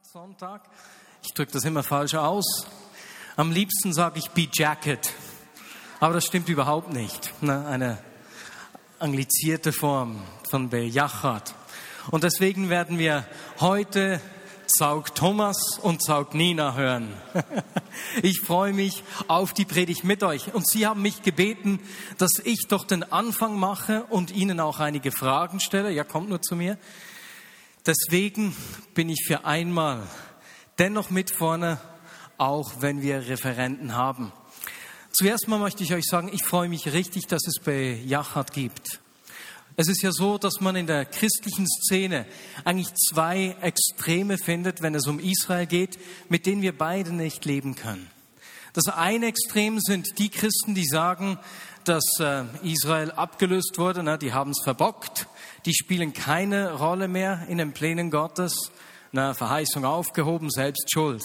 Sonntag. Ich drücke das immer falsch aus. Am liebsten sage ich Be Jacket. Aber das stimmt überhaupt nicht. Ne? Eine anglizierte Form von Bejachat. Und deswegen werden wir heute Zaug Thomas und Zaug Nina hören. Ich freue mich auf die Predigt mit euch. Und Sie haben mich gebeten, dass ich doch den Anfang mache und Ihnen auch einige Fragen stelle. Ja, kommt nur zu mir. Deswegen bin ich für einmal dennoch mit vorne, auch wenn wir Referenten haben. Zuerst mal möchte ich euch sagen, ich freue mich richtig, dass es bei Yachat gibt. Es ist ja so, dass man in der christlichen Szene eigentlich zwei Extreme findet, wenn es um Israel geht, mit denen wir beide nicht leben können. Das eine Extrem sind die Christen, die sagen, dass äh, Israel abgelöst wurde, die haben es verbockt die spielen keine Rolle mehr in den Plänen Gottes. Na, Verheißung aufgehoben, selbst schuld.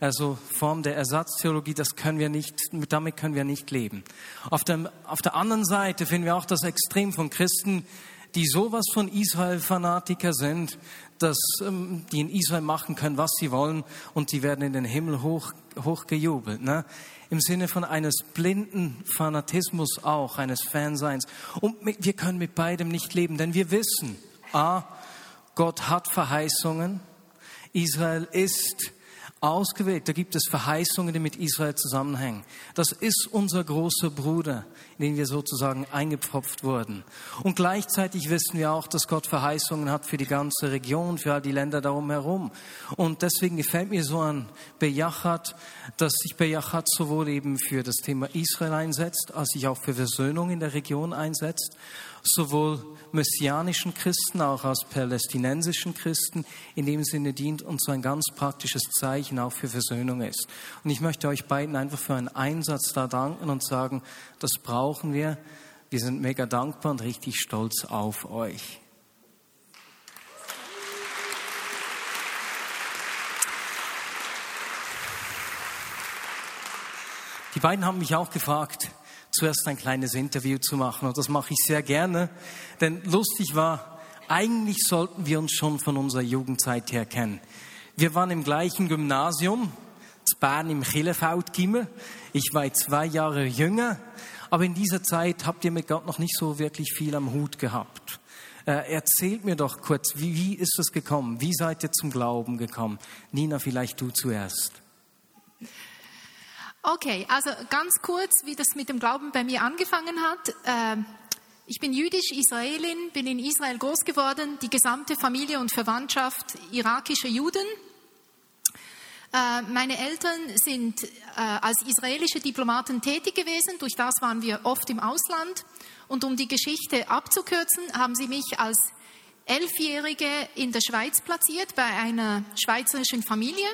Also Form der Ersatztheologie, das können wir nicht, damit können wir nicht leben. Auf, dem, auf der anderen Seite finden wir auch das Extrem von Christen, die sowas von Israel-Fanatiker sind, dass ähm, die in Israel machen können, was sie wollen und die werden in den Himmel hoch, hochgejubelt. Ne? im Sinne von eines blinden Fanatismus auch, eines Fanseins. Und wir können mit beidem nicht leben, denn wir wissen, a, Gott hat Verheißungen, Israel ist ausgewählt. Da gibt es Verheißungen, die mit Israel zusammenhängen. Das ist unser großer Bruder, in den wir sozusagen eingepfropft wurden. Und gleichzeitig wissen wir auch, dass Gott Verheißungen hat für die ganze Region, für all die Länder darum herum. Und deswegen gefällt mir so an Bejachat, dass sich Bejachat sowohl eben für das Thema Israel einsetzt, als sich auch für Versöhnung in der Region einsetzt sowohl messianischen Christen, auch als palästinensischen Christen. In dem Sinne dient uns so ein ganz praktisches Zeichen auch für Versöhnung ist. Und ich möchte euch beiden einfach für einen Einsatz da danken und sagen, das brauchen wir. Wir sind mega dankbar und richtig stolz auf euch. Die beiden haben mich auch gefragt, zuerst ein kleines Interview zu machen. Und das mache ich sehr gerne, denn lustig war, eigentlich sollten wir uns schon von unserer Jugendzeit her kennen. Wir waren im gleichen Gymnasium, zu Bern im Killefeld Gimmel. Ich war zwei Jahre jünger, aber in dieser Zeit habt ihr mit Gott noch nicht so wirklich viel am Hut gehabt. Äh, erzählt mir doch kurz, wie, wie ist es gekommen? Wie seid ihr zum Glauben gekommen? Nina, vielleicht du zuerst. Okay, also ganz kurz, wie das mit dem Glauben bei mir angefangen hat. Ähm, ich bin jüdisch-Israelin, bin in Israel groß geworden, die gesamte Familie und Verwandtschaft irakischer Juden. Äh, meine Eltern sind äh, als israelische Diplomaten tätig gewesen, durch das waren wir oft im Ausland. Und um die Geschichte abzukürzen, haben sie mich als Elfjährige in der Schweiz platziert, bei einer schweizerischen Familie.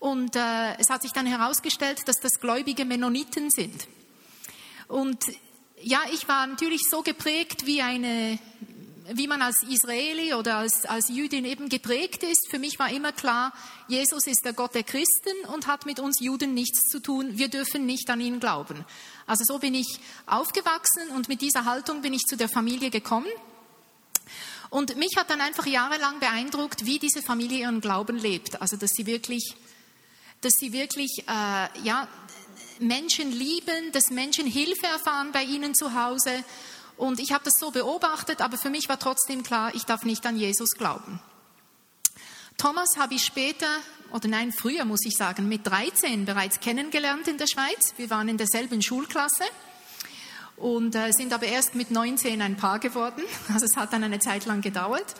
Und äh, es hat sich dann herausgestellt, dass das gläubige Mennoniten sind. Und ja, ich war natürlich so geprägt, wie eine, wie man als Israeli oder als, als Jüdin eben geprägt ist. Für mich war immer klar, Jesus ist der Gott der Christen und hat mit uns Juden nichts zu tun. Wir dürfen nicht an ihn glauben. Also so bin ich aufgewachsen und mit dieser Haltung bin ich zu der Familie gekommen. Und mich hat dann einfach jahrelang beeindruckt, wie diese Familie ihren Glauben lebt. Also dass sie wirklich dass sie wirklich äh, ja, Menschen lieben, dass Menschen Hilfe erfahren bei ihnen zu Hause. Und ich habe das so beobachtet, aber für mich war trotzdem klar, ich darf nicht an Jesus glauben. Thomas habe ich später, oder nein, früher muss ich sagen, mit 13 bereits kennengelernt in der Schweiz. Wir waren in derselben Schulklasse und äh, sind aber erst mit 19 ein Paar geworden. Also es hat dann eine Zeit lang gedauert.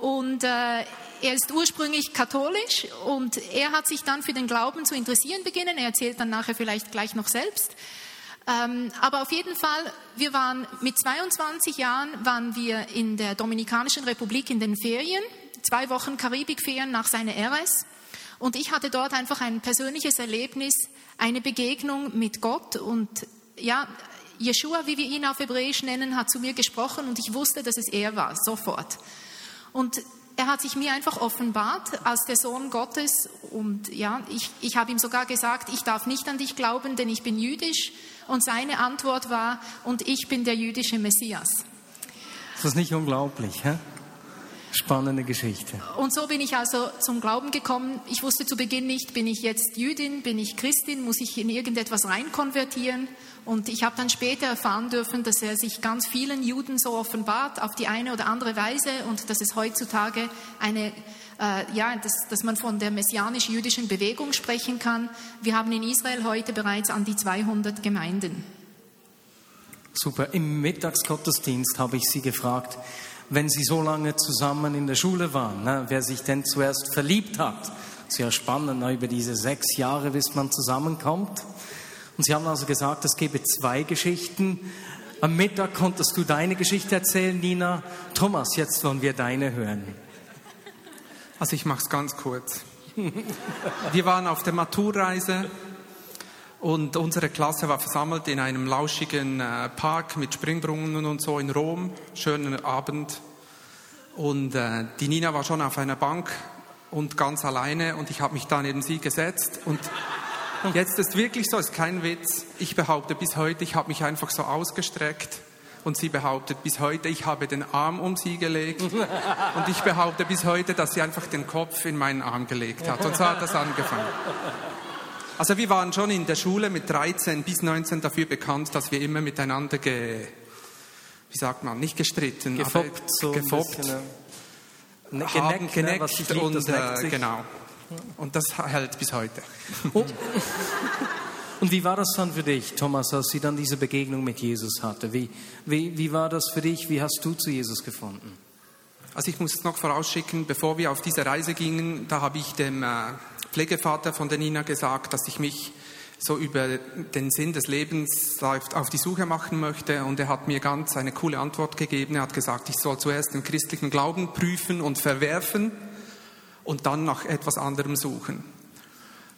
Und äh, er ist ursprünglich katholisch und er hat sich dann für den Glauben zu interessieren beginnen. Er erzählt dann nachher vielleicht gleich noch selbst. Ähm, aber auf jeden Fall, wir waren mit 22 Jahren waren wir in der Dominikanischen Republik in den Ferien, zwei Wochen Karibikferien nach seiner RS. Und ich hatte dort einfach ein persönliches Erlebnis, eine Begegnung mit Gott und ja, Jeshua, wie wir ihn auf Hebräisch nennen, hat zu mir gesprochen und ich wusste, dass es er war, sofort. Und er hat sich mir einfach offenbart als der Sohn Gottes und ja, ich, ich habe ihm sogar gesagt, ich darf nicht an dich glauben, denn ich bin jüdisch. Und seine Antwort war, und ich bin der jüdische Messias. Ist das nicht unglaublich? Hä? Spannende Geschichte. Und so bin ich also zum Glauben gekommen. Ich wusste zu Beginn nicht, bin ich jetzt Jüdin, bin ich Christin, muss ich in irgendetwas reinkonvertieren? Und ich habe dann später erfahren dürfen, dass er sich ganz vielen Juden so offenbart, auf die eine oder andere Weise, und dass es heutzutage eine, äh, ja, dass, dass man von der messianisch-jüdischen Bewegung sprechen kann. Wir haben in Israel heute bereits an die 200 Gemeinden. Super. Im Mittagsgottesdienst habe ich Sie gefragt, wenn Sie so lange zusammen in der Schule waren, ne, wer sich denn zuerst verliebt hat. Sehr spannend, ne, über diese sechs Jahre, bis man zusammenkommt. Und Sie haben also gesagt, es gebe zwei Geschichten. Am Mittag konntest du deine Geschichte erzählen, Nina. Thomas, jetzt wollen wir deine hören. Also ich mache es ganz kurz. Wir waren auf der Maturreise und unsere Klasse war versammelt in einem lauschigen äh, Park mit Springbrunnen und so in Rom. Schönen Abend. Und äh, die Nina war schon auf einer Bank und ganz alleine und ich habe mich da neben sie gesetzt und Jetzt ist wirklich so, ist kein Witz. Ich behaupte bis heute, ich habe mich einfach so ausgestreckt und sie behauptet bis heute, ich habe den Arm um sie gelegt und ich behaupte bis heute, dass sie einfach den Kopf in meinen Arm gelegt hat. Und so hat das angefangen. Also wir waren schon in der Schule mit 13 bis 19 dafür bekannt, dass wir immer miteinander ge, wie sagt man, nicht gestritten, gefoppt, aber so gefoppt, bisschen, ne? haben, geneckt, ne? liebt, und äh, genau. Und das hält bis heute. Und, und wie war das dann für dich, Thomas, als sie dann diese Begegnung mit Jesus hatte? Wie, wie, wie war das für dich? Wie hast du zu Jesus gefunden? Also ich muss es noch vorausschicken, bevor wir auf diese Reise gingen, da habe ich dem äh, Pflegevater von der Nina gesagt, dass ich mich so über den Sinn des Lebens auf die Suche machen möchte. Und er hat mir ganz eine coole Antwort gegeben. Er hat gesagt, ich soll zuerst den christlichen Glauben prüfen und verwerfen und dann nach etwas anderem suchen.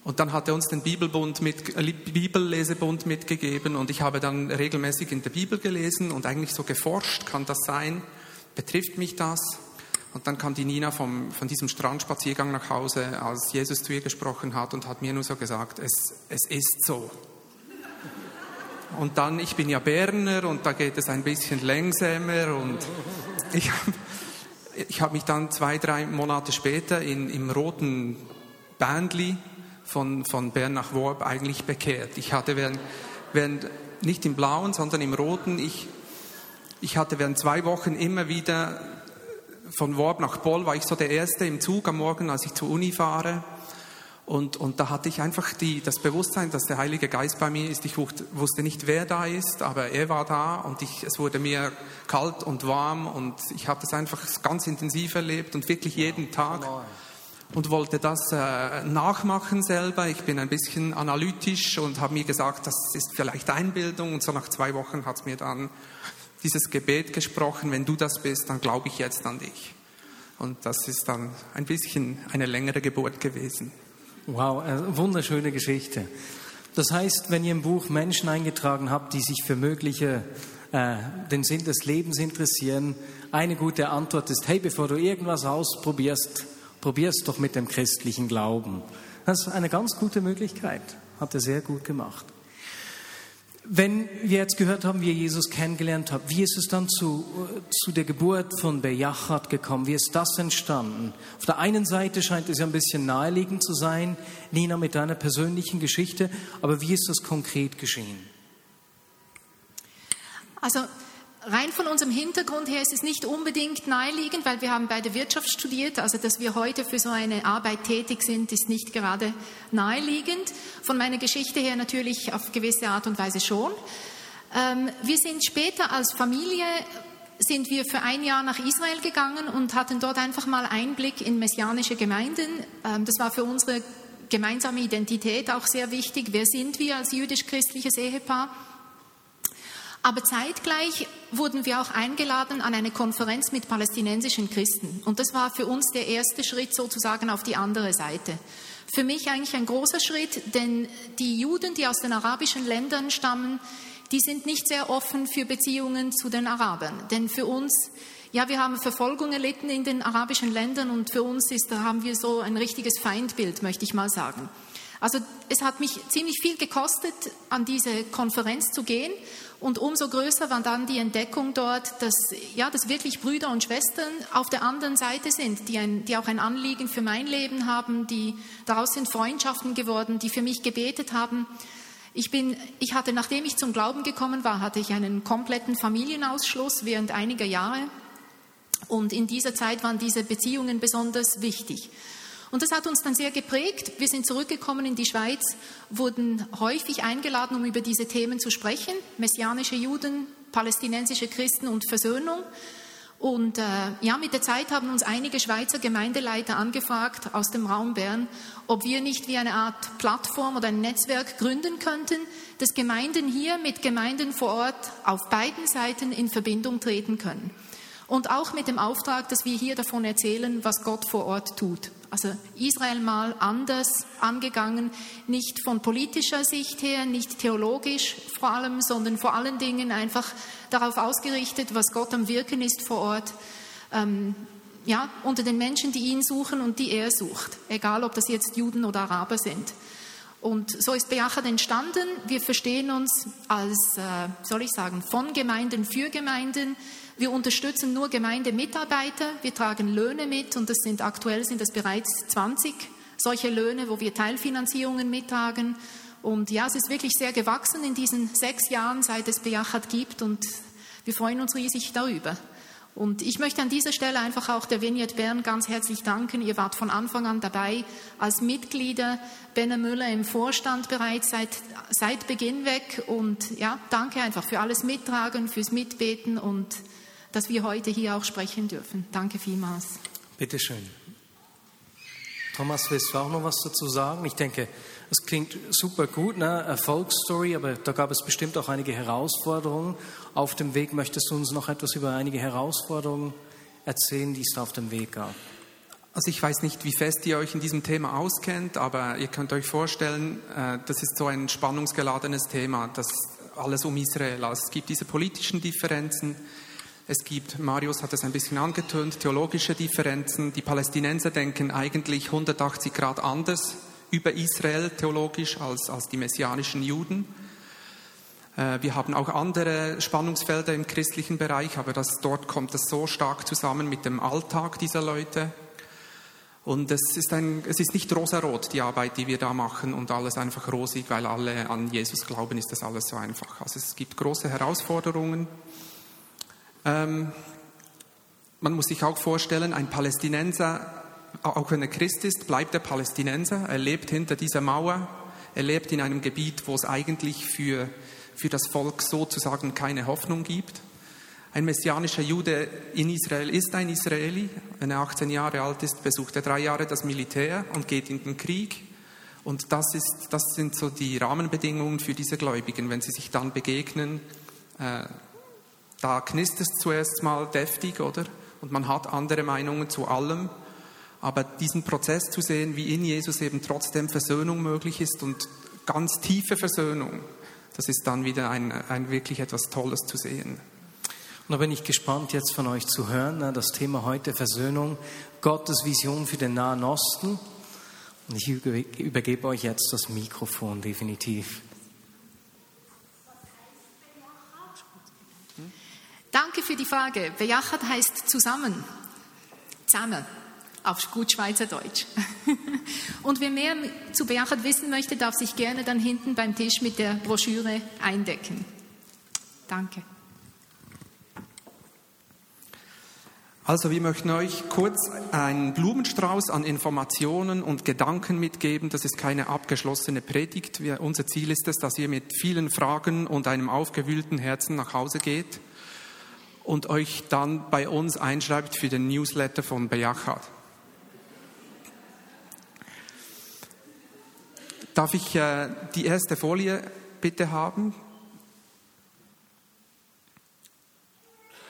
Und dann hat er uns den Bibelbund mit, äh, Bibellesebund mitgegeben und ich habe dann regelmäßig in der Bibel gelesen und eigentlich so geforscht, kann das sein? Betrifft mich das? Und dann kam die Nina vom, von diesem Strandspaziergang nach Hause, als Jesus zu ihr gesprochen hat und hat mir nur so gesagt, es, es ist so. Und dann, ich bin ja Berner und da geht es ein bisschen längsamer und ich habe ich hab mich dann zwei, drei Monate später in, im roten Bandli von, von Bern nach Worb eigentlich bekehrt. Ich hatte während, während nicht im blauen, sondern im roten, ich, ich hatte während zwei Wochen immer wieder von Worb nach Boll, war ich so der Erste im Zug am Morgen, als ich zur Uni fahre. Und, und da hatte ich einfach die, das Bewusstsein, dass der Heilige Geist bei mir ist. Ich wusste, nicht, wer da ist, aber er war da und ich, es wurde mir kalt und warm und ich habe das einfach ganz intensiv erlebt und wirklich jeden Tag und wollte das äh, nachmachen selber. Ich bin ein bisschen analytisch und habe mir gesagt, das ist vielleicht Einbildung und so nach zwei Wochen hat es mir dann dieses Gebet gesprochen, wenn du das bist, dann glaube ich jetzt an dich. Und das ist dann ein bisschen eine längere Geburt gewesen. Wow, eine wunderschöne Geschichte. Das heißt, wenn ihr im Buch Menschen eingetragen habt, die sich für mögliche äh, den Sinn des Lebens interessieren, eine gute Antwort ist: Hey, bevor du irgendwas ausprobierst, probier's doch mit dem christlichen Glauben. Das ist eine ganz gute Möglichkeit. Hat er sehr gut gemacht. Wenn wir jetzt gehört haben, wie ihr Jesus kennengelernt habt, wie ist es dann zu, zu der Geburt von Bejachat gekommen? Wie ist das entstanden? Auf der einen Seite scheint es ja ein bisschen naheliegend zu sein, Nina, mit deiner persönlichen Geschichte, aber wie ist das konkret geschehen? Also rein von unserem Hintergrund her ist es nicht unbedingt naheliegend, weil wir haben beide Wirtschaft studiert. Also dass wir heute für so eine Arbeit tätig sind, ist nicht gerade naheliegend. Von meiner Geschichte her natürlich auf gewisse Art und Weise schon. Ähm, wir sind später als Familie sind wir für ein Jahr nach Israel gegangen und hatten dort einfach mal Einblick in messianische Gemeinden. Ähm, das war für unsere gemeinsame Identität auch sehr wichtig. Wer sind wir als jüdisch-christliches Ehepaar? Aber zeitgleich wurden wir auch eingeladen an eine Konferenz mit palästinensischen Christen. Und das war für uns der erste Schritt sozusagen auf die andere Seite. Für mich eigentlich ein großer Schritt, denn die Juden, die aus den arabischen Ländern stammen, die sind nicht sehr offen für Beziehungen zu den Arabern. Denn für uns, ja, wir haben Verfolgung erlitten in den arabischen Ländern und für uns ist, da haben wir so ein richtiges Feindbild, möchte ich mal sagen. Also es hat mich ziemlich viel gekostet, an diese Konferenz zu gehen. Und umso größer war dann die Entdeckung dort, dass, ja, dass wirklich Brüder und Schwestern auf der anderen Seite sind, die, ein, die auch ein Anliegen für mein Leben haben, die daraus sind Freundschaften geworden, die für mich gebetet haben. Ich, bin, ich hatte, nachdem ich zum Glauben gekommen war, hatte ich einen kompletten Familienausschluss während einiger Jahre. Und in dieser Zeit waren diese Beziehungen besonders wichtig. Und das hat uns dann sehr geprägt. Wir sind zurückgekommen in die Schweiz, wurden häufig eingeladen, um über diese Themen zu sprechen. Messianische Juden, palästinensische Christen und Versöhnung. Und äh, ja, mit der Zeit haben uns einige Schweizer Gemeindeleiter angefragt aus dem Raum Bern, ob wir nicht wie eine Art Plattform oder ein Netzwerk gründen könnten, dass Gemeinden hier mit Gemeinden vor Ort auf beiden Seiten in Verbindung treten können. Und auch mit dem Auftrag, dass wir hier davon erzählen, was Gott vor Ort tut. Also Israel mal anders angegangen, nicht von politischer Sicht her, nicht theologisch vor allem, sondern vor allen Dingen einfach darauf ausgerichtet, was Gott am Wirken ist vor Ort. Ähm, ja, unter den Menschen, die ihn suchen und die er sucht, egal ob das jetzt Juden oder Araber sind. Und so ist Beachat entstanden. Wir verstehen uns als, äh, soll ich sagen, von Gemeinden für Gemeinden. Wir unterstützen nur Gemeindemitarbeiter. Wir tragen Löhne mit und das sind aktuell sind es bereits 20 solche Löhne, wo wir Teilfinanzierungen mittragen. Und ja, es ist wirklich sehr gewachsen in diesen sechs Jahren, seit es Beachat gibt und wir freuen uns riesig darüber. Und ich möchte an dieser Stelle einfach auch der Vignette Bern ganz herzlich danken. Ihr wart von Anfang an dabei als Mitglieder. Benner Müller im Vorstand bereits seit, seit Beginn weg. Und ja, danke einfach für alles Mittragen, fürs Mitbeten und dass wir heute hier auch sprechen dürfen. Danke vielmals. Bitte schön. Thomas, willst du auch noch was dazu sagen? Ich denke, es klingt super gut, ne? Erfolgsstory, aber da gab es bestimmt auch einige Herausforderungen. Auf dem Weg möchtest du uns noch etwas über einige Herausforderungen erzählen, die es auf dem Weg gab? Also ich weiß nicht, wie fest ihr euch in diesem Thema auskennt, aber ihr könnt euch vorstellen, äh, das ist so ein spannungsgeladenes Thema, das alles um Israel. Also es gibt diese politischen Differenzen, es gibt, Marius hat es ein bisschen angetönt, theologische Differenzen. Die Palästinenser denken eigentlich 180 Grad anders über Israel theologisch als, als die messianischen Juden. Äh, wir haben auch andere Spannungsfelder im christlichen Bereich, aber das, dort kommt es so stark zusammen mit dem Alltag dieser Leute. Und es ist, ein, es ist nicht rosarot, die Arbeit, die wir da machen und alles einfach rosig, weil alle an Jesus glauben, ist das alles so einfach. Also es gibt große Herausforderungen. Ähm, man muss sich auch vorstellen, ein Palästinenser auch wenn er Christ ist, bleibt er Palästinenser. Er lebt hinter dieser Mauer. Er lebt in einem Gebiet, wo es eigentlich für, für das Volk sozusagen keine Hoffnung gibt. Ein messianischer Jude in Israel ist ein Israeli. Wenn er 18 Jahre alt ist, besucht er drei Jahre das Militär und geht in den Krieg. Und das, ist, das sind so die Rahmenbedingungen für diese Gläubigen, wenn sie sich dann begegnen. Äh, da knistert es zuerst mal deftig, oder? Und man hat andere Meinungen zu allem. Aber diesen Prozess zu sehen, wie in Jesus eben trotzdem Versöhnung möglich ist und ganz tiefe Versöhnung, das ist dann wieder ein, ein wirklich etwas Tolles zu sehen. Und da bin ich gespannt, jetzt von euch zu hören, ne, das Thema heute Versöhnung, Gottes Vision für den Nahen Osten. Und ich übergebe euch jetzt das Mikrofon definitiv. Danke für die Frage. Bejachat heißt zusammen. Zusammen auf gut Schweizerdeutsch. Und wer mehr zu Beachat wissen möchte, darf sich gerne dann hinten beim Tisch mit der Broschüre eindecken. Danke. Also wir möchten euch kurz einen Blumenstrauß an Informationen und Gedanken mitgeben. Das ist keine abgeschlossene Predigt. Wir, unser Ziel ist es, dass ihr mit vielen Fragen und einem aufgewühlten Herzen nach Hause geht und euch dann bei uns einschreibt für den Newsletter von Bejachat. Darf ich äh, die erste Folie bitte haben?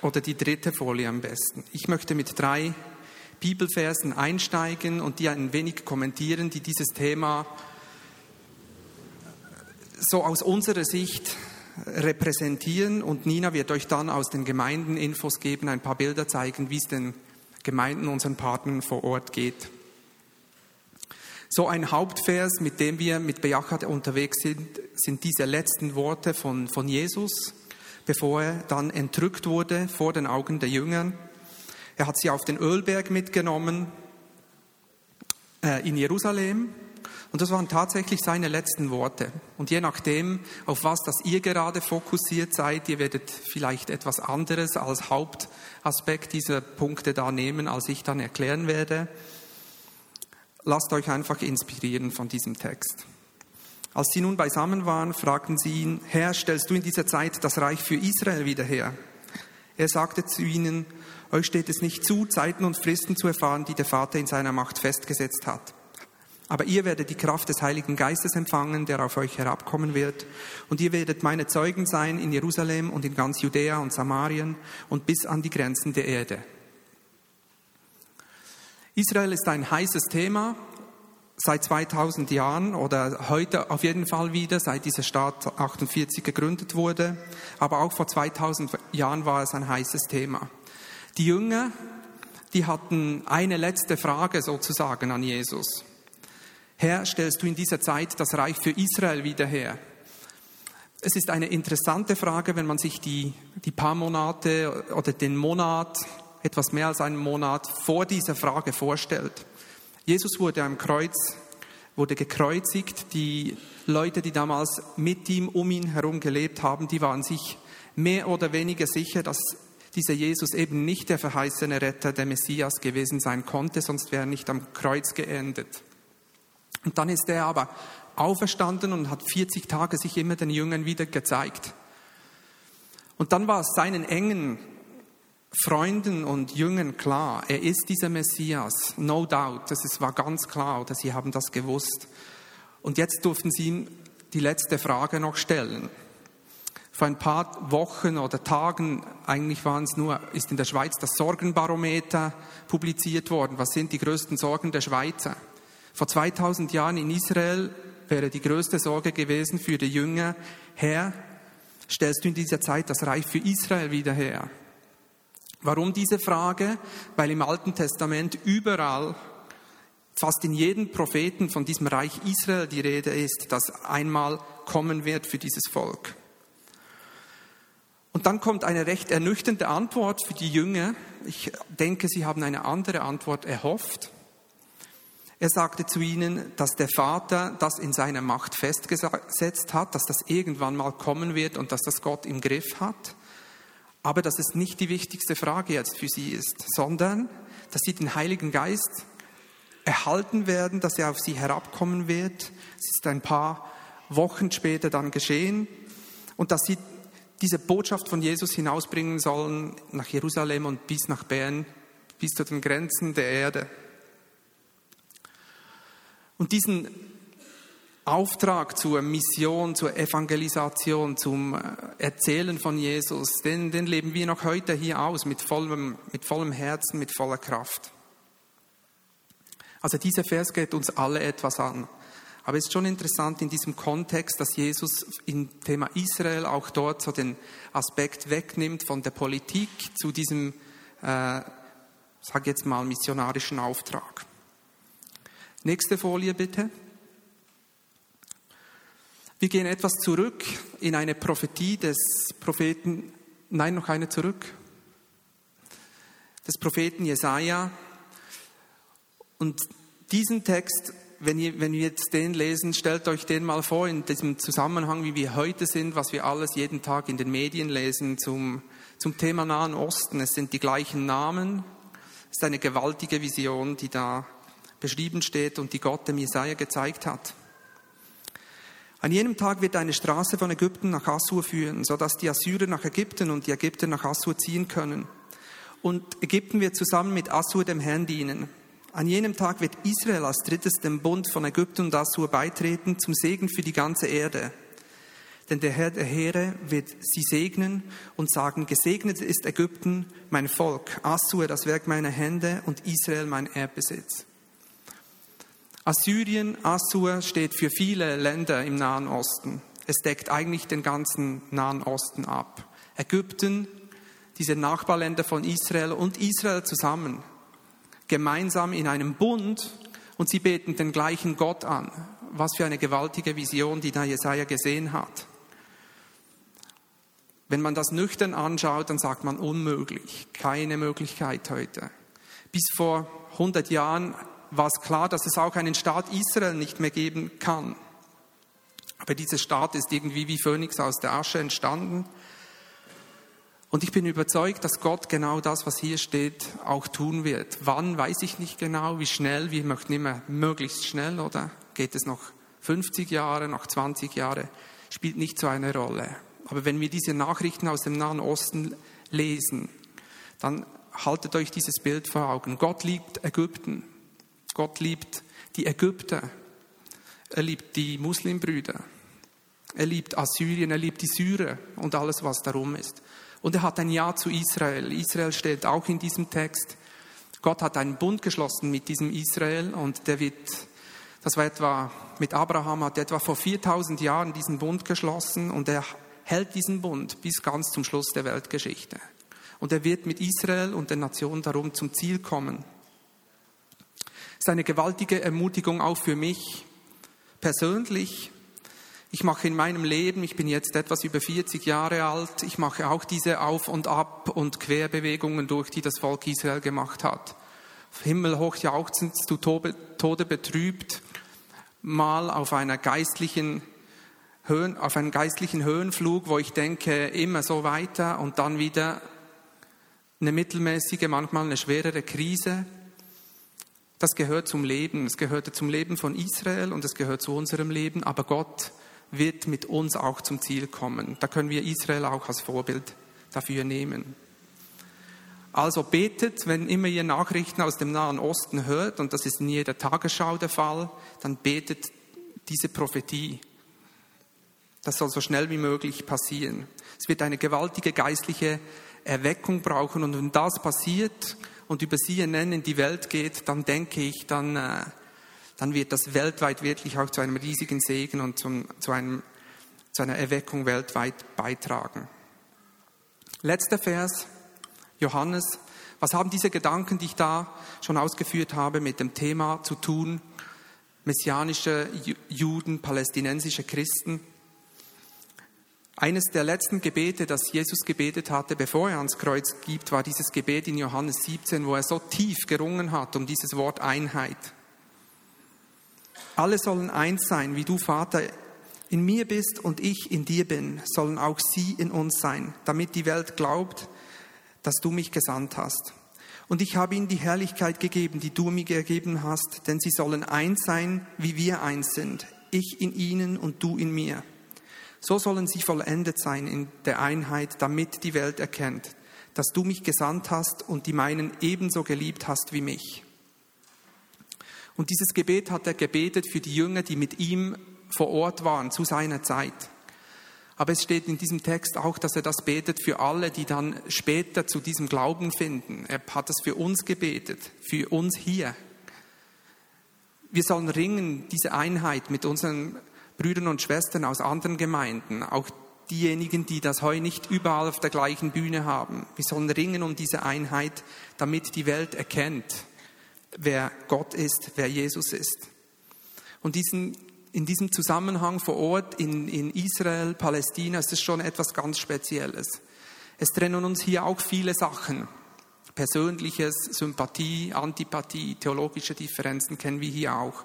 Oder die dritte Folie am besten. Ich möchte mit drei Bibelversen einsteigen und die ein wenig kommentieren, die dieses Thema so aus unserer Sicht repräsentieren. Und Nina wird euch dann aus den Gemeinden Infos geben, ein paar Bilder zeigen, wie es den Gemeinden, unseren Partnern vor Ort geht. So ein Hauptvers, mit dem wir mit Beachat unterwegs sind, sind diese letzten Worte von, von Jesus, bevor er dann entrückt wurde vor den Augen der Jüngern. Er hat sie auf den Ölberg mitgenommen äh, in Jerusalem und das waren tatsächlich seine letzten Worte. Und je nachdem, auf was das ihr gerade fokussiert seid, ihr werdet vielleicht etwas anderes als Hauptaspekt dieser Punkte da nehmen, als ich dann erklären werde. Lasst euch einfach inspirieren von diesem Text. Als sie nun beisammen waren, fragten sie ihn, Herr, stellst du in dieser Zeit das Reich für Israel wieder her? Er sagte zu ihnen, euch steht es nicht zu, Zeiten und Fristen zu erfahren, die der Vater in seiner Macht festgesetzt hat. Aber ihr werdet die Kraft des Heiligen Geistes empfangen, der auf euch herabkommen wird. Und ihr werdet meine Zeugen sein in Jerusalem und in ganz Judäa und Samarien und bis an die Grenzen der Erde. Israel ist ein heißes Thema seit 2000 Jahren oder heute auf jeden Fall wieder, seit dieser Staat 48 gegründet wurde. Aber auch vor 2000 Jahren war es ein heißes Thema. Die Jünger, die hatten eine letzte Frage sozusagen an Jesus. Herr, stellst du in dieser Zeit das Reich für Israel wieder her? Es ist eine interessante Frage, wenn man sich die, die paar Monate oder den Monat, etwas mehr als einen Monat vor dieser Frage vorstellt. Jesus wurde am Kreuz, wurde gekreuzigt. Die Leute, die damals mit ihm, um ihn herum gelebt haben, die waren sich mehr oder weniger sicher, dass dieser Jesus eben nicht der verheißene Retter, der Messias gewesen sein konnte, sonst wäre er nicht am Kreuz geendet. Und dann ist er aber auferstanden und hat 40 Tage sich immer den Jüngern wieder gezeigt. Und dann war es seinen engen Freunden und Jüngern klar, er ist dieser Messias, no doubt, das ist, war ganz klar, oder sie haben das gewusst. Und jetzt durften sie ihm die letzte Frage noch stellen. Vor ein paar Wochen oder Tagen, eigentlich waren es nur, ist in der Schweiz das Sorgenbarometer publiziert worden. Was sind die größten Sorgen der Schweizer? Vor 2000 Jahren in Israel wäre die größte Sorge gewesen für die Jünger, Herr, stellst du in dieser Zeit das Reich für Israel wieder her? Warum diese Frage? Weil im Alten Testament überall, fast in jedem Propheten von diesem Reich Israel die Rede ist, das einmal kommen wird für dieses Volk. Und dann kommt eine recht ernüchternde Antwort für die Jünger. Ich denke, sie haben eine andere Antwort erhofft. Er sagte zu ihnen, dass der Vater das in seiner Macht festgesetzt hat, dass das irgendwann mal kommen wird und dass das Gott im Griff hat, aber dass es nicht die wichtigste Frage jetzt für sie ist, sondern dass sie den Heiligen Geist erhalten werden, dass er auf sie herabkommen wird. Es ist ein paar Wochen später dann geschehen und dass sie diese Botschaft von Jesus hinausbringen sollen nach Jerusalem und bis nach Bern, bis zu den Grenzen der Erde. Und diesen Auftrag zur Mission, zur Evangelisation, zum äh, Erzählen von Jesus, den, den leben wir noch heute hier aus mit vollem, mit vollem Herzen, mit voller Kraft. Also dieser Vers geht uns alle etwas an. Aber es ist schon interessant in diesem Kontext, dass Jesus im Thema Israel auch dort so den Aspekt wegnimmt von der Politik zu diesem, äh, sag jetzt mal, missionarischen Auftrag. Nächste Folie bitte. Wir gehen etwas zurück in eine Prophetie des Propheten, nein, noch eine zurück, des Propheten Jesaja. Und diesen Text, wenn, ihr, wenn wir jetzt den lesen, stellt euch den mal vor in diesem Zusammenhang, wie wir heute sind, was wir alles jeden Tag in den Medien lesen zum, zum Thema Nahen Osten. Es sind die gleichen Namen. Es ist eine gewaltige Vision, die da beschrieben steht und die Gott dem Jesaja gezeigt hat. An jenem Tag wird eine Straße von Ägypten nach Assur führen, sodass die Assyrer nach Ägypten und die Ägypter nach Assur ziehen können. Und Ägypten wird zusammen mit Assur dem Herrn dienen. An jenem Tag wird Israel als drittes dem Bund von Ägypten und Assur beitreten, zum Segen für die ganze Erde. Denn der Herr der Heere wird sie segnen und sagen, gesegnet ist Ägypten, mein Volk, Assur das Werk meiner Hände und Israel mein Erbbesitz. Assyrien, Assur steht für viele Länder im Nahen Osten. Es deckt eigentlich den ganzen Nahen Osten ab. Ägypten, diese Nachbarländer von Israel und Israel zusammen, gemeinsam in einem Bund und sie beten den gleichen Gott an. Was für eine gewaltige Vision, die da Jesaja gesehen hat. Wenn man das nüchtern anschaut, dann sagt man unmöglich, keine Möglichkeit heute. Bis vor 100 Jahren war es klar, dass es auch einen Staat Israel nicht mehr geben kann. Aber dieser Staat ist irgendwie wie Phönix aus der Asche entstanden. Und ich bin überzeugt, dass Gott genau das, was hier steht, auch tun wird. Wann, weiß ich nicht genau. Wie schnell, wir möchten immer möglichst schnell, oder? Geht es noch 50 Jahre, noch 20 Jahre? Spielt nicht so eine Rolle. Aber wenn wir diese Nachrichten aus dem Nahen Osten lesen, dann haltet euch dieses Bild vor Augen. Gott liebt Ägypten. Gott liebt die Ägypter. Er liebt die Muslimbrüder. Er liebt Assyrien, er liebt die Syrer und alles, was darum ist. Und er hat ein Ja zu Israel. Israel steht auch in diesem Text. Gott hat einen Bund geschlossen mit diesem Israel und der wird, das war etwa, mit Abraham hat etwa vor 4000 Jahren diesen Bund geschlossen und er hält diesen Bund bis ganz zum Schluss der Weltgeschichte. Und er wird mit Israel und der Nation darum zum Ziel kommen. Ist eine gewaltige Ermutigung auch für mich persönlich, ich mache in meinem Leben, ich bin jetzt etwas über 40 Jahre alt, ich mache auch diese Auf- und Ab- und Querbewegungen durch, die das Volk Israel gemacht hat. Himmelhoch jauchzend, zu Tode betrübt, mal auf einer geistlichen Höhen, auf einen geistlichen Höhenflug, wo ich denke, immer so weiter und dann wieder eine mittelmäßige, manchmal eine schwerere Krise. Das gehört zum Leben. Es gehörte zum Leben von Israel und es gehört zu unserem Leben. Aber Gott wird mit uns auch zum Ziel kommen. Da können wir Israel auch als Vorbild dafür nehmen. Also betet, wenn immer ihr Nachrichten aus dem Nahen Osten hört, und das ist in jeder Tagesschau der Fall, dann betet diese Prophetie. Das soll so schnell wie möglich passieren. Es wird eine gewaltige geistliche Erweckung brauchen und wenn das passiert und über CNN in die Welt geht, dann denke ich, dann äh, dann wird das weltweit wirklich auch zu einem riesigen Segen und zum, zu, einem, zu einer Erweckung weltweit beitragen. Letzter Vers, Johannes. Was haben diese Gedanken, die ich da schon ausgeführt habe, mit dem Thema zu tun? Messianische Juden, palästinensische Christen. Eines der letzten Gebete, das Jesus gebetet hatte, bevor er ans Kreuz gibt, war dieses Gebet in Johannes 17, wo er so tief gerungen hat um dieses Wort Einheit. Alle sollen eins sein, wie du, Vater, in mir bist und ich in dir bin, sollen auch sie in uns sein, damit die Welt glaubt, dass du mich gesandt hast. Und ich habe ihnen die Herrlichkeit gegeben, die du mir gegeben hast, denn sie sollen eins sein, wie wir eins sind, ich in ihnen und du in mir. So sollen sie vollendet sein in der Einheit, damit die Welt erkennt, dass du mich gesandt hast und die meinen ebenso geliebt hast wie mich. Und dieses Gebet hat er gebetet für die Jünger, die mit ihm vor Ort waren zu seiner Zeit. Aber es steht in diesem Text auch, dass er das betet für alle, die dann später zu diesem Glauben finden. Er hat das für uns gebetet, für uns hier. Wir sollen ringen, diese Einheit mit unseren Brüdern und Schwestern aus anderen Gemeinden, auch diejenigen, die das heute nicht überall auf der gleichen Bühne haben. Wir sollen ringen um diese Einheit, damit die Welt erkennt, wer Gott ist, wer Jesus ist. Und diesen, in diesem Zusammenhang vor Ort in, in Israel, Palästina, ist es schon etwas ganz Spezielles. Es trennen uns hier auch viele Sachen. Persönliches, Sympathie, Antipathie, theologische Differenzen kennen wir hier auch.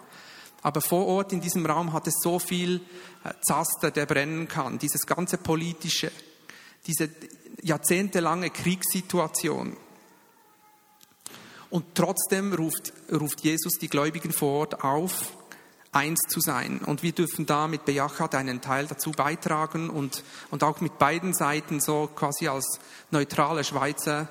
Aber vor Ort in diesem Raum hat es so viel äh, Zaster, der brennen kann. Dieses ganze politische, diese jahrzehntelange Kriegssituation. Und trotzdem ruft, ruft Jesus die Gläubigen vor Ort auf, eins zu sein. Und wir dürfen da mit Bejachat einen Teil dazu beitragen und, und auch mit beiden Seiten so quasi als neutrale Schweizer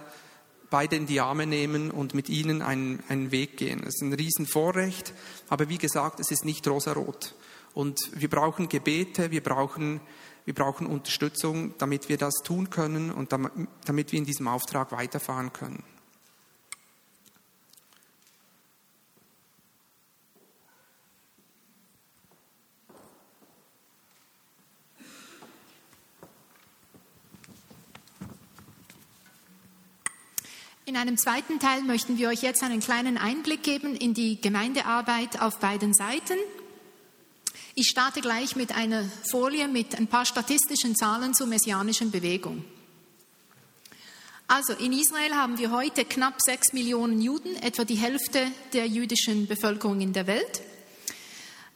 beide in die Arme nehmen und mit ihnen einen, einen Weg gehen. Das ist ein Riesenvorrecht, aber wie gesagt, es ist nicht rosarot. Und wir brauchen Gebete, wir brauchen, wir brauchen Unterstützung, damit wir das tun können und damit wir in diesem Auftrag weiterfahren können. In einem zweiten Teil möchten wir euch jetzt einen kleinen Einblick geben in die Gemeindearbeit auf beiden Seiten. Ich starte gleich mit einer Folie mit ein paar statistischen Zahlen zur messianischen Bewegung. Also in Israel haben wir heute knapp sechs Millionen Juden, etwa die Hälfte der jüdischen Bevölkerung in der Welt.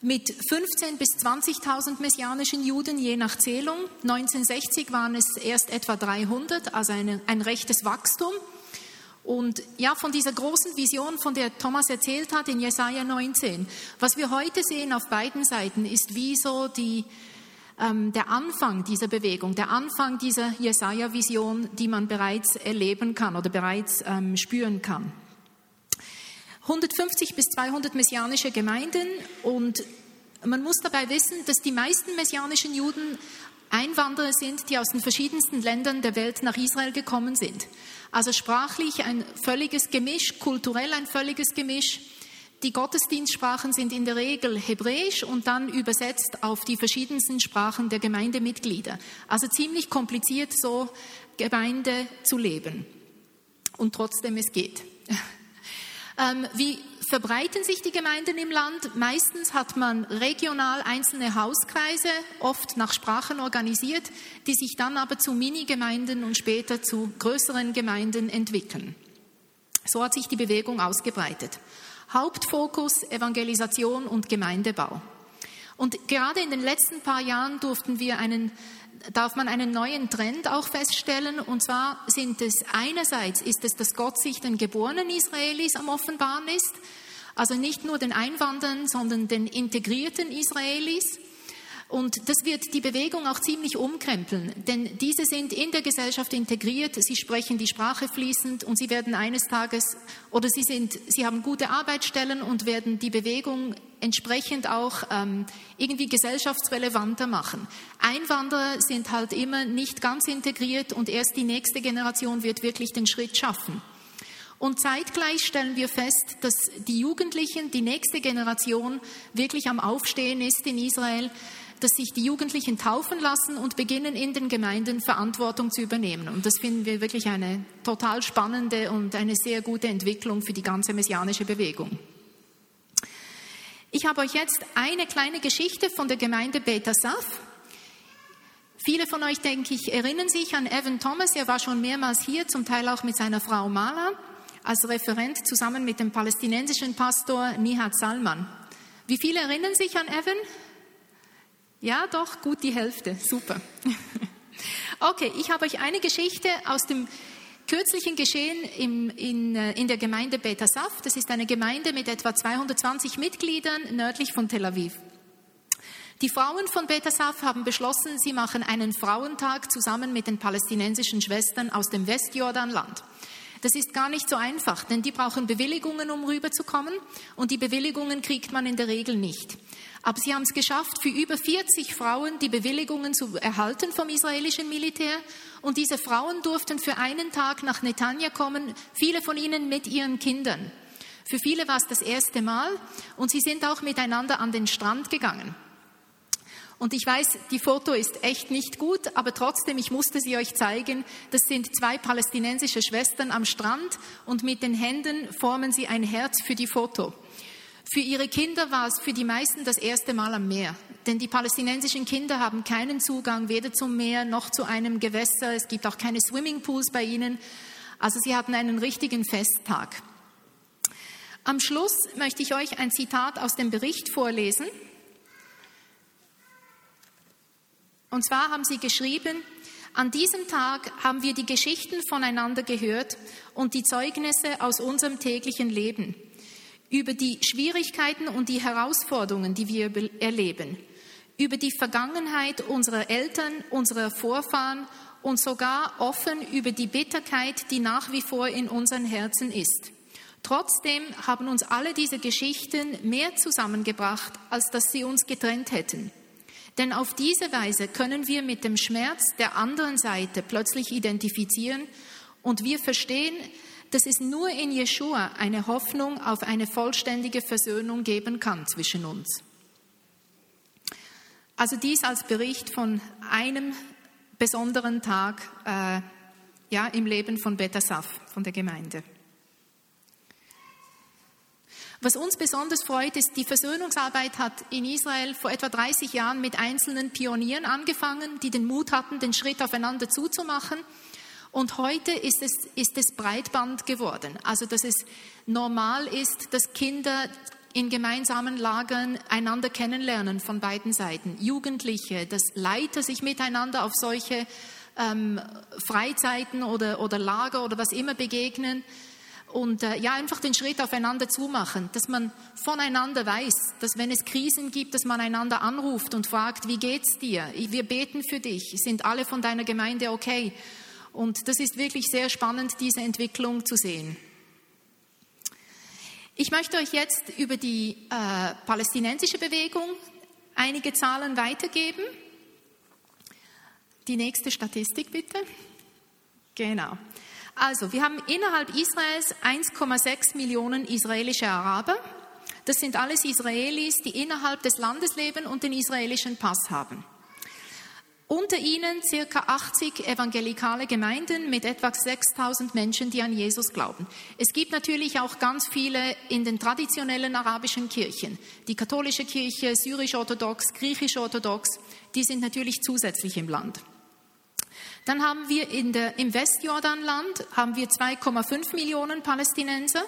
Mit 15.000 bis 20.000 messianischen Juden je nach Zählung. 1960 waren es erst etwa 300, also eine, ein rechtes Wachstum. Und ja, von dieser großen Vision, von der Thomas erzählt hat in Jesaja 19, was wir heute sehen auf beiden Seiten, ist wie so die, ähm, der Anfang dieser Bewegung, der Anfang dieser Jesaja-Vision, die man bereits erleben kann oder bereits ähm, spüren kann. 150 bis 200 messianische Gemeinden und man muss dabei wissen, dass die meisten messianischen Juden Einwanderer sind, die aus den verschiedensten Ländern der Welt nach Israel gekommen sind. Also sprachlich ein völliges Gemisch, kulturell ein völliges Gemisch. Die Gottesdienstsprachen sind in der Regel Hebräisch und dann übersetzt auf die verschiedensten Sprachen der Gemeindemitglieder. Also ziemlich kompliziert, so Gemeinde zu leben. Und trotzdem, es geht. Ähm, wie verbreiten sich die Gemeinden im Land? Meistens hat man regional einzelne Hauskreise, oft nach Sprachen organisiert, die sich dann aber zu Minigemeinden und später zu größeren Gemeinden entwickeln. So hat sich die Bewegung ausgebreitet. Hauptfokus Evangelisation und Gemeindebau. Und gerade in den letzten paar Jahren durften wir einen darf man einen neuen Trend auch feststellen. Und zwar sind es einerseits ist es, dass Gott sich den geborenen Israelis am Offenbaren ist. Also nicht nur den Einwanderern, sondern den integrierten Israelis. Und das wird die Bewegung auch ziemlich umkrempeln, denn diese sind in der Gesellschaft integriert, sie sprechen die Sprache fließend und sie werden eines Tages oder sie sind, sie haben gute Arbeitsstellen und werden die Bewegung entsprechend auch ähm, irgendwie gesellschaftsrelevanter machen. Einwanderer sind halt immer nicht ganz integriert und erst die nächste Generation wird wirklich den Schritt schaffen. Und zeitgleich stellen wir fest, dass die Jugendlichen, die nächste Generation wirklich am Aufstehen ist in Israel dass sich die Jugendlichen taufen lassen und beginnen in den Gemeinden Verantwortung zu übernehmen. Und das finden wir wirklich eine total spannende und eine sehr gute Entwicklung für die ganze messianische Bewegung. Ich habe euch jetzt eine kleine Geschichte von der Gemeinde Beta Saf. Viele von euch, denke ich, erinnern sich an Evan Thomas. Er war schon mehrmals hier, zum Teil auch mit seiner Frau Mala, als Referent zusammen mit dem palästinensischen Pastor Nihat Salman. Wie viele erinnern sich an Evan? Ja, doch, gut die Hälfte. Super. Okay, ich habe euch eine Geschichte aus dem kürzlichen Geschehen im, in, äh, in der Gemeinde Beta Saf. Das ist eine Gemeinde mit etwa 220 Mitgliedern nördlich von Tel Aviv. Die Frauen von Beta Saf haben beschlossen, sie machen einen Frauentag zusammen mit den palästinensischen Schwestern aus dem Westjordanland. Das ist gar nicht so einfach, denn die brauchen Bewilligungen, um rüberzukommen und die Bewilligungen kriegt man in der Regel nicht. Aber sie haben es geschafft, für über 40 Frauen die Bewilligungen zu erhalten vom israelischen Militär. Und diese Frauen durften für einen Tag nach Netanya kommen, viele von ihnen mit ihren Kindern. Für viele war es das erste Mal und sie sind auch miteinander an den Strand gegangen. Und ich weiß, die Foto ist echt nicht gut, aber trotzdem, ich musste sie euch zeigen. Das sind zwei palästinensische Schwestern am Strand und mit den Händen formen sie ein Herz für die Foto. Für ihre Kinder war es für die meisten das erste Mal am Meer, denn die palästinensischen Kinder haben keinen Zugang weder zum Meer noch zu einem Gewässer. Es gibt auch keine Swimmingpools bei ihnen. Also sie hatten einen richtigen Festtag. Am Schluss möchte ich euch ein Zitat aus dem Bericht vorlesen. Und zwar haben sie geschrieben, an diesem Tag haben wir die Geschichten voneinander gehört und die Zeugnisse aus unserem täglichen Leben über die Schwierigkeiten und die Herausforderungen, die wir erleben, über die Vergangenheit unserer Eltern, unserer Vorfahren und sogar offen über die Bitterkeit, die nach wie vor in unseren Herzen ist. Trotzdem haben uns alle diese Geschichten mehr zusammengebracht, als dass sie uns getrennt hätten. Denn auf diese Weise können wir mit dem Schmerz der anderen Seite plötzlich identifizieren und wir verstehen, dass es nur in Jeshua eine Hoffnung auf eine vollständige Versöhnung geben kann zwischen uns. Also dies als Bericht von einem besonderen Tag, äh, ja, im Leben von Betasaf, von der Gemeinde. Was uns besonders freut, ist, die Versöhnungsarbeit hat in Israel vor etwa 30 Jahren mit einzelnen Pionieren angefangen, die den Mut hatten, den Schritt aufeinander zuzumachen. Und heute ist es, ist es Breitband geworden. Also, dass es normal ist, dass Kinder in gemeinsamen Lagern einander kennenlernen von beiden Seiten. Jugendliche, dass Leiter sich miteinander auf solche ähm, Freizeiten oder, oder Lager oder was immer begegnen und äh, ja, einfach den Schritt aufeinander zumachen, dass man voneinander weiß, dass wenn es Krisen gibt, dass man einander anruft und fragt, wie geht's dir? Wir beten für dich. Sind alle von deiner Gemeinde okay? Und das ist wirklich sehr spannend, diese Entwicklung zu sehen. Ich möchte euch jetzt über die äh, palästinensische Bewegung einige Zahlen weitergeben. Die nächste Statistik bitte. Genau. Also, wir haben innerhalb Israels 1,6 Millionen israelische Araber. Das sind alles Israelis, die innerhalb des Landes leben und den israelischen Pass haben. Unter ihnen circa 80 evangelikale Gemeinden mit etwa 6000 Menschen, die an Jesus glauben. Es gibt natürlich auch ganz viele in den traditionellen arabischen Kirchen. Die katholische Kirche, syrisch-orthodox, griechisch-orthodox, die sind natürlich zusätzlich im Land. Dann haben wir in der, im Westjordanland haben wir 2,5 Millionen Palästinenser.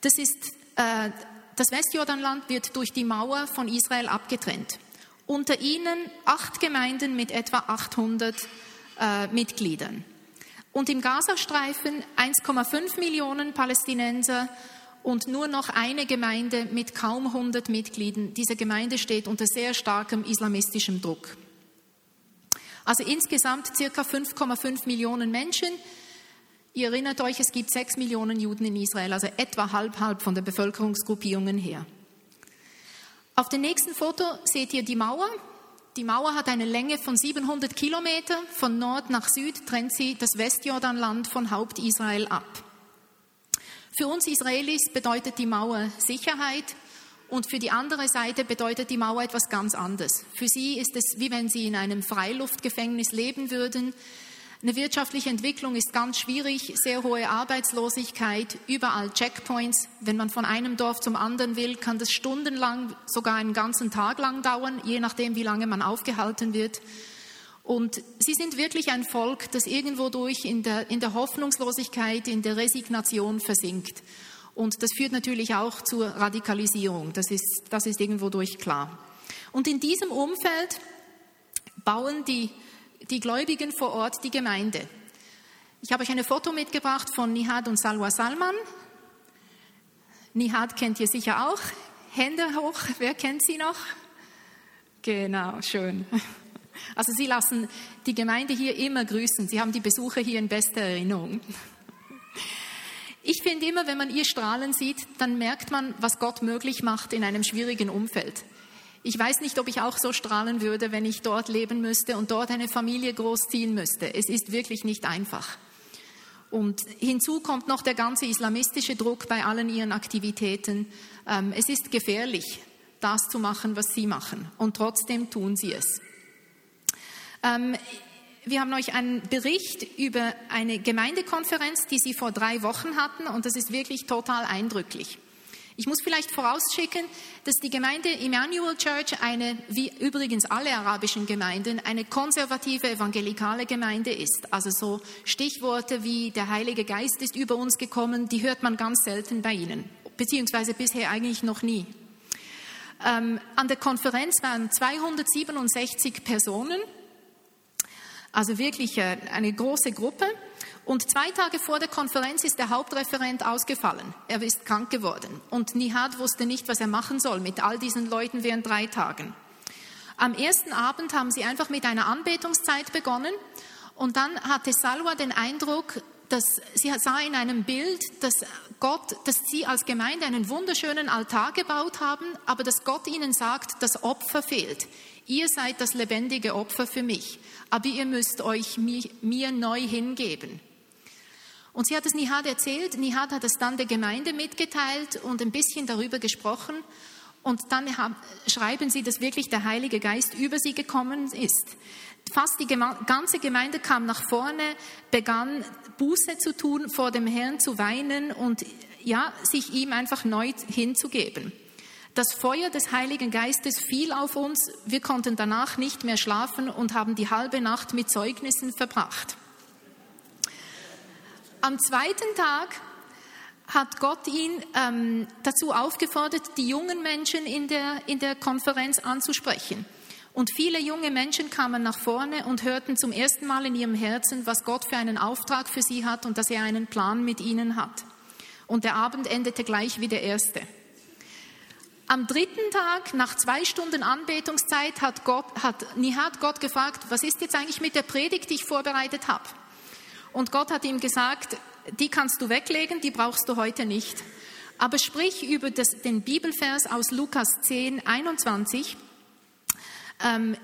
Das ist, äh, das Westjordanland wird durch die Mauer von Israel abgetrennt. Unter ihnen acht Gemeinden mit etwa 800 äh, Mitgliedern. Und im Gazastreifen 1,5 Millionen Palästinenser und nur noch eine Gemeinde mit kaum 100 Mitgliedern. Diese Gemeinde steht unter sehr starkem islamistischem Druck. Also insgesamt circa 5,5 Millionen Menschen. Ihr erinnert euch, es gibt 6 Millionen Juden in Israel, also etwa halb halb von den Bevölkerungsgruppierungen her. Auf dem nächsten Foto seht ihr die Mauer. Die Mauer hat eine Länge von 700 Kilometern. Von Nord nach Süd trennt sie das Westjordanland von Haupt-Israel ab. Für uns Israelis bedeutet die Mauer Sicherheit und für die andere Seite bedeutet die Mauer etwas ganz anderes. Für sie ist es wie wenn sie in einem Freiluftgefängnis leben würden. Eine wirtschaftliche Entwicklung ist ganz schwierig, sehr hohe Arbeitslosigkeit, überall Checkpoints. Wenn man von einem Dorf zum anderen will, kann das stundenlang, sogar einen ganzen Tag lang dauern, je nachdem, wie lange man aufgehalten wird. Und sie sind wirklich ein Volk, das irgendwo durch in der, in der Hoffnungslosigkeit, in der Resignation versinkt. Und das führt natürlich auch zur Radikalisierung. Das ist, das ist irgendwo durch klar. Und in diesem Umfeld bauen die die Gläubigen vor Ort die Gemeinde. Ich habe euch ein Foto mitgebracht von Nihad und Salwa Salman. Nihad kennt ihr sicher auch. Hände hoch, wer kennt sie noch? Genau, schön. Also sie lassen die Gemeinde hier immer grüßen. Sie haben die Besucher hier in bester Erinnerung. Ich finde immer, wenn man ihr strahlen sieht, dann merkt man, was Gott möglich macht in einem schwierigen Umfeld. Ich weiß nicht, ob ich auch so strahlen würde, wenn ich dort leben müsste und dort eine Familie großziehen müsste. Es ist wirklich nicht einfach. Und hinzu kommt noch der ganze islamistische Druck bei allen ihren Aktivitäten. Ähm, es ist gefährlich, das zu machen, was sie machen. Und trotzdem tun sie es. Wir haben euch einen Bericht über eine Gemeindekonferenz, die sie vor drei Wochen hatten. Und das ist wirklich total eindrücklich. Ich muss vielleicht vorausschicken, dass die Gemeinde Emmanuel Church eine, wie übrigens alle arabischen Gemeinden, eine konservative evangelikale Gemeinde ist. Also so Stichworte wie der Heilige Geist ist über uns gekommen, die hört man ganz selten bei ihnen, beziehungsweise bisher eigentlich noch nie. Ähm, an der Konferenz waren 267 Personen, also wirklich äh, eine große Gruppe. Und zwei Tage vor der Konferenz ist der Hauptreferent ausgefallen. Er ist krank geworden. Und Nihad wusste nicht, was er machen soll mit all diesen Leuten während drei Tagen. Am ersten Abend haben sie einfach mit einer Anbetungszeit begonnen. Und dann hatte Salwa den Eindruck, dass sie sah in einem Bild, dass Gott, dass sie als Gemeinde einen wunderschönen Altar gebaut haben, aber dass Gott ihnen sagt, das Opfer fehlt. Ihr seid das lebendige Opfer für mich, aber ihr müsst euch mir, mir neu hingeben. Und sie hat es Nihad erzählt. Nihad hat es dann der Gemeinde mitgeteilt und ein bisschen darüber gesprochen. Und dann schreiben sie, dass wirklich der Heilige Geist über sie gekommen ist. Fast die ganze Gemeinde kam nach vorne, begann Buße zu tun, vor dem Herrn zu weinen und ja, sich ihm einfach neu hinzugeben. Das Feuer des Heiligen Geistes fiel auf uns. Wir konnten danach nicht mehr schlafen und haben die halbe Nacht mit Zeugnissen verbracht. Am zweiten Tag hat Gott ihn ähm, dazu aufgefordert, die jungen Menschen in der, in der Konferenz anzusprechen. Und viele junge Menschen kamen nach vorne und hörten zum ersten Mal in ihrem Herzen, was Gott für einen Auftrag für sie hat und dass er einen Plan mit ihnen hat. Und der Abend endete gleich wie der erste. Am dritten Tag, nach zwei Stunden Anbetungszeit, hat, Gott, hat Nihat Gott gefragt, was ist jetzt eigentlich mit der Predigt, die ich vorbereitet habe? Und Gott hat ihm gesagt, die kannst du weglegen, die brauchst du heute nicht. Aber sprich über das, den Bibelvers aus Lukas 10, 21, ähm,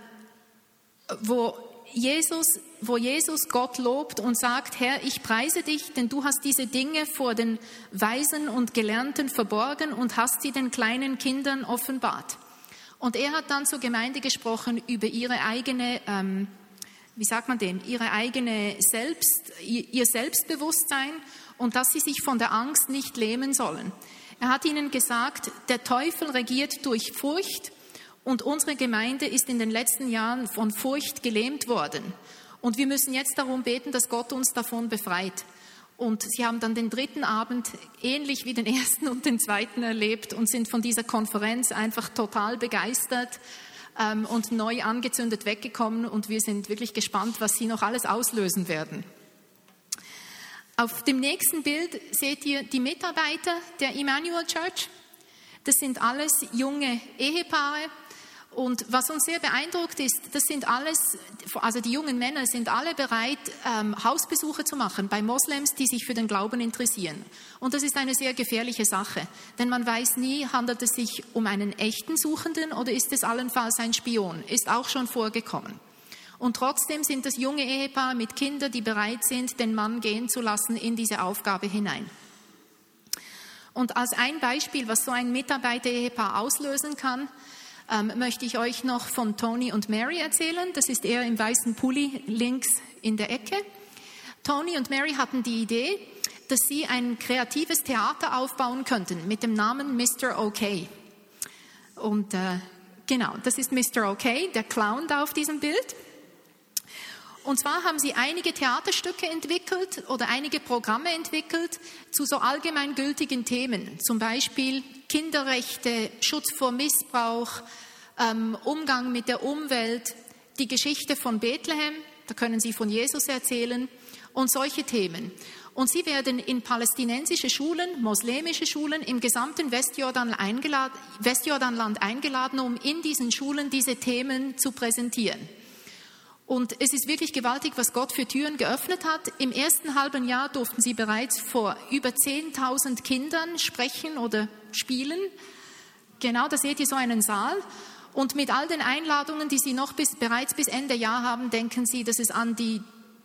wo Jesus, wo Jesus Gott lobt und sagt, Herr, ich preise dich, denn du hast diese Dinge vor den Weisen und Gelernten verborgen und hast sie den kleinen Kindern offenbart. Und er hat dann zur Gemeinde gesprochen über ihre eigene ähm, wie sagt man denn, ihre eigene Selbst, ihr Selbstbewusstsein und dass sie sich von der Angst nicht lähmen sollen. Er hat ihnen gesagt, der Teufel regiert durch Furcht und unsere Gemeinde ist in den letzten Jahren von Furcht gelähmt worden. Und wir müssen jetzt darum beten, dass Gott uns davon befreit. Und sie haben dann den dritten Abend ähnlich wie den ersten und den zweiten erlebt und sind von dieser Konferenz einfach total begeistert ähm, und neu angezündet weggekommen und wir sind wirklich gespannt, was sie noch alles auslösen werden. Auf dem nächsten Bild seht ihr die Mitarbeiter der Emmanuel Church. Das sind alles junge Ehepaare, und was uns sehr beeindruckt ist, das sind alles, also die jungen Männer sind alle bereit, ähm, Hausbesuche zu machen bei Moslems, die sich für den Glauben interessieren. Und das ist eine sehr gefährliche Sache, denn man weiß nie, handelt es sich um einen echten Suchenden oder ist es allenfalls ein Spion? Ist auch schon vorgekommen. Und trotzdem sind das junge Ehepaare mit Kindern, die bereit sind, den Mann gehen zu lassen in diese Aufgabe hinein. Und als ein Beispiel, was so ein Mitarbeiter-Ehepaar auslösen kann, ähm, möchte ich euch noch von Tony und Mary erzählen. Das ist er im weißen Pulli links in der Ecke. Tony und Mary hatten die Idee, dass sie ein kreatives Theater aufbauen könnten mit dem Namen Mr. OK. Und äh, genau, das ist Mr. OK, der Clown da auf diesem Bild. Und zwar haben sie einige Theaterstücke entwickelt oder einige Programme entwickelt zu so allgemeingültigen Themen, zum Beispiel Kinderrechte, Schutz vor Missbrauch, ähm, Umgang mit der Umwelt, die Geschichte von Bethlehem, da können sie von Jesus erzählen und solche Themen. Und sie werden in palästinensische Schulen, moslemische Schulen im gesamten Westjordan eingeladen, Westjordanland eingeladen, um in diesen Schulen diese Themen zu präsentieren. Und es ist wirklich gewaltig, was Gott für Türen geöffnet hat. Im ersten halben Jahr durften sie bereits vor über 10.000 Kindern sprechen oder spielen. Genau, da seht ihr so einen Saal. Und mit all den Einladungen, die sie noch bis, bereits bis Ende Jahr haben, denken sie, dass es an die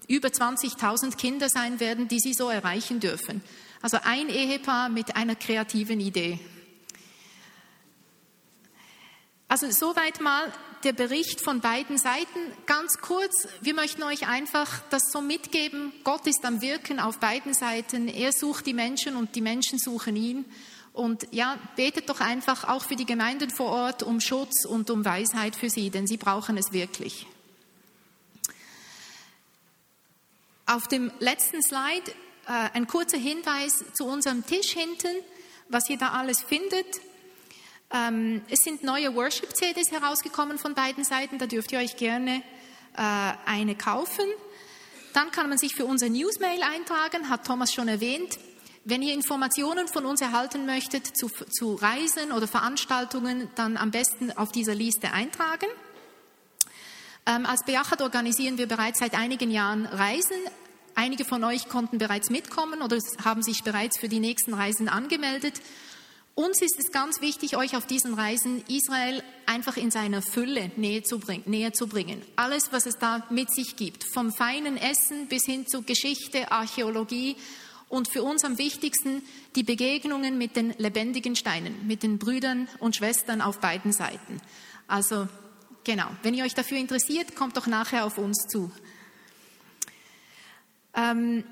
über 20.000 Kinder sein werden, die sie so erreichen dürfen. Also ein Ehepaar mit einer kreativen Idee. Also soweit mal der Bericht von beiden Seiten. Ganz kurz, wir möchten euch einfach das so mitgeben. Gott ist am Wirken auf beiden Seiten. Er sucht die Menschen und die Menschen suchen ihn. Und ja, betet doch einfach auch für die Gemeinden vor Ort um Schutz und um Weisheit für sie, denn sie brauchen es wirklich. Auf dem letzten Slide äh, ein kurzer Hinweis zu unserem Tisch hinten, was ihr da alles findet. Ähm, es sind neue Worship-CDs herausgekommen von beiden Seiten, da dürft ihr euch gerne äh, eine kaufen. Dann kann man sich für unser Newsmail eintragen, hat Thomas schon erwähnt. Wenn ihr Informationen von uns erhalten möchtet zu, zu Reisen oder Veranstaltungen, dann am besten auf dieser Liste eintragen. Ähm, als Beachat organisieren wir bereits seit einigen Jahren Reisen. Einige von euch konnten bereits mitkommen oder haben sich bereits für die nächsten Reisen angemeldet. Uns ist es ganz wichtig, euch auf diesen Reisen Israel einfach in seiner Fülle näher zu, bringen, näher zu bringen. Alles, was es da mit sich gibt, vom feinen Essen bis hin zu Geschichte, Archäologie und für uns am wichtigsten die Begegnungen mit den lebendigen Steinen, mit den Brüdern und Schwestern auf beiden Seiten. Also genau, wenn ihr euch dafür interessiert, kommt doch nachher auf uns zu. Ähm,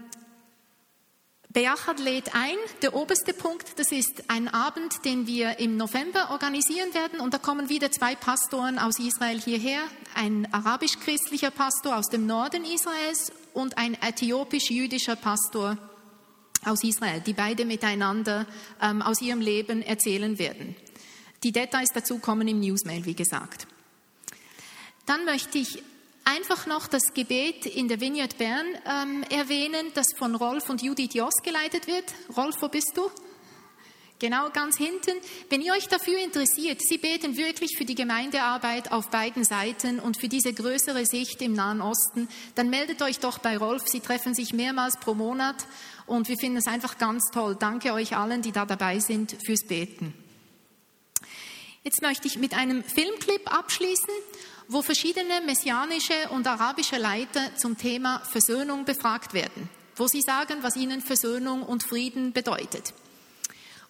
Beachad lädt ein. Der oberste Punkt, das ist ein Abend, den wir im November organisieren werden. Und da kommen wieder zwei Pastoren aus Israel hierher. Ein arabisch-christlicher Pastor aus dem Norden Israels und ein äthiopisch-jüdischer Pastor aus Israel, die beide miteinander ähm, aus ihrem Leben erzählen werden. Die Details dazu kommen im Newsmail, wie gesagt. Dann möchte ich einfach noch das Gebet in der Vineyard Bern ähm, erwähnen, das von Rolf und Judith Joss geleitet wird. Rolf, wo bist du? Genau ganz hinten. Wenn ihr euch dafür interessiert, sie beten wirklich für die Gemeindearbeit auf beiden Seiten und für diese größere Sicht im Nahen Osten, dann meldet euch doch bei Rolf. Sie treffen sich mehrmals pro Monat und wir finden es einfach ganz toll. Danke euch allen, die da dabei sind, fürs Beten. Jetzt möchte ich mit einem Filmclip abschließen wo verschiedene messianische und arabische Leiter zum Thema Versöhnung befragt werden, wo sie sagen, was ihnen Versöhnung und Frieden bedeutet.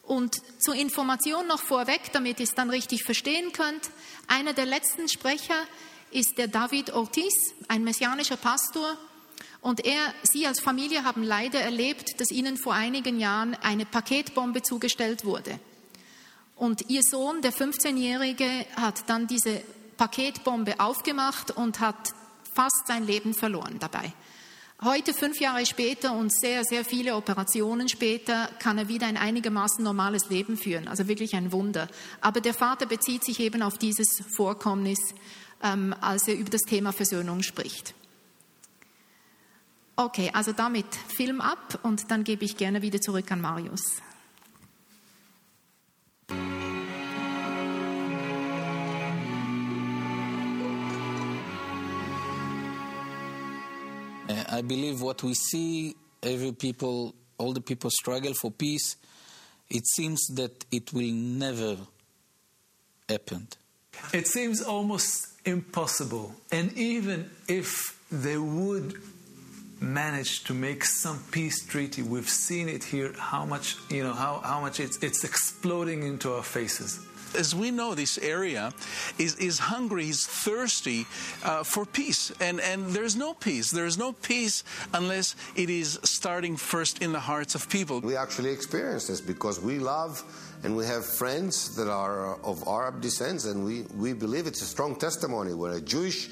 Und zur Information noch vorweg, damit ihr es dann richtig verstehen könnt, einer der letzten Sprecher ist der David Ortiz, ein messianischer Pastor. Und er, Sie als Familie haben leider erlebt, dass Ihnen vor einigen Jahren eine Paketbombe zugestellt wurde. Und Ihr Sohn, der 15-Jährige, hat dann diese Paketbombe aufgemacht und hat fast sein Leben verloren dabei. Heute, fünf Jahre später und sehr, sehr viele Operationen später, kann er wieder ein einigermaßen normales Leben führen. Also wirklich ein Wunder. Aber der Vater bezieht sich eben auf dieses Vorkommnis, ähm, als er über das Thema Versöhnung spricht. Okay, also damit Film ab und dann gebe ich gerne wieder zurück an Marius. Uh, I believe what we see, every people, all the people struggle for peace. It seems that it will never happen. It seems almost impossible. And even if they would manage to make some peace treaty, we've seen it here, how much, you know, how, how much it's, it's exploding into our faces as we know, this area is, is hungry, is thirsty uh, for peace. And, and there's no peace. There's no peace unless it is starting first in the hearts of people. We actually experience this because we love and we have friends that are of Arab descent, and we, we believe it's a strong testimony where a Jewish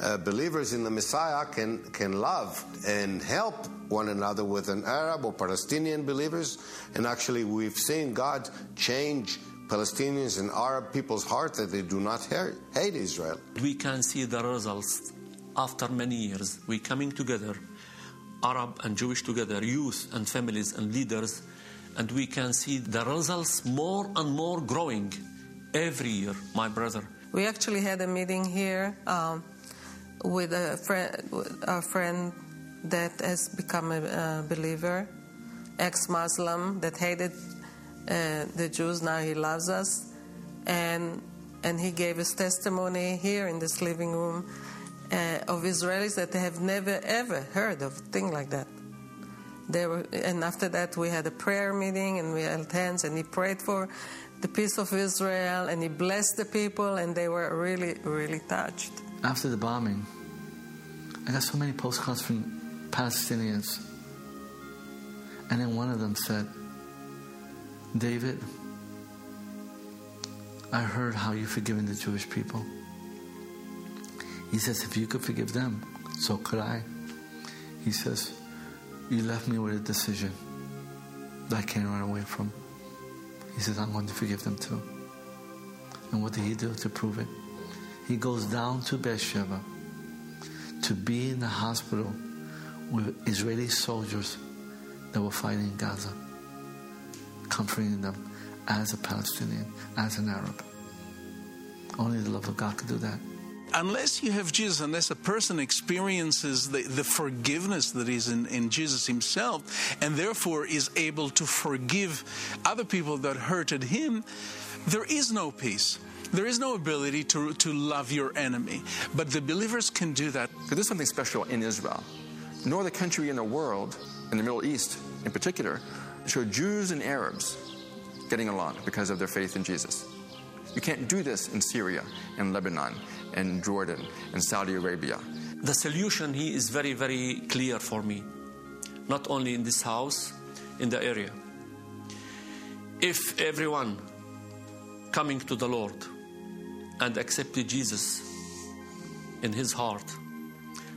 uh, believers in the Messiah can, can love and help one another with an Arab or Palestinian believers. And actually, we've seen God change Palestinians and Arab people's heart that they do not hate Israel. We can see the results after many years. We're coming together, Arab and Jewish together, youth and families and leaders, and we can see the results more and more growing every year, my brother. We actually had a meeting here um, with a friend, a friend that has become a, a believer, ex-Muslim that hated uh, the Jews. Now he loves us, and and he gave his testimony here in this living room uh, of Israelis that have never ever heard of a thing like that. They were, and after that we had a prayer meeting and we held hands and he prayed for the peace of Israel and he blessed the people and they were really really touched. After the bombing, I got so many postcards from Palestinians, and then one of them said David, I heard how you've forgiven the Jewish people. He says, if you could forgive them, so could I. He says, You left me with a decision that I can't run away from. He says, I'm going to forgive them too. And what did he do to prove it? He goes down to Beersheba to be in the hospital with Israeli soldiers that were fighting in Gaza comforting them as a Palestinian, as an Arab. Only the love of God could do that. Unless you have Jesus, unless a person experiences the, the forgiveness that is in, in Jesus himself, and therefore is able to forgive other people that hurted him, there is no peace. There is no ability to, to love your enemy. But the believers can do that. There's something special in Israel. No other country in the world, in the Middle East, in particular show Jews and Arabs getting along because of their faith in Jesus. You can't do this in Syria and Lebanon and Jordan and Saudi Arabia. The solution here is very, very clear for me, not only in this house, in the area. If everyone coming to the Lord and accepted Jesus in his heart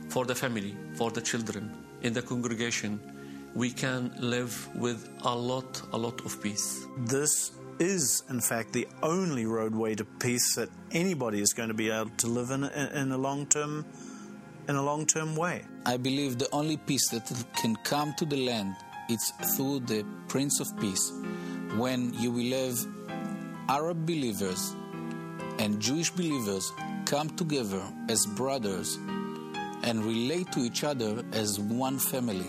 for the family, for the children, in the congregation, we can live with a lot, a lot of peace. This is, in fact, the only roadway to peace that anybody is going to be able to live in in a long term, in a long term way. I believe the only peace that can come to the land is through the Prince of Peace, when you will have Arab believers and Jewish believers come together as brothers and relate to each other as one family.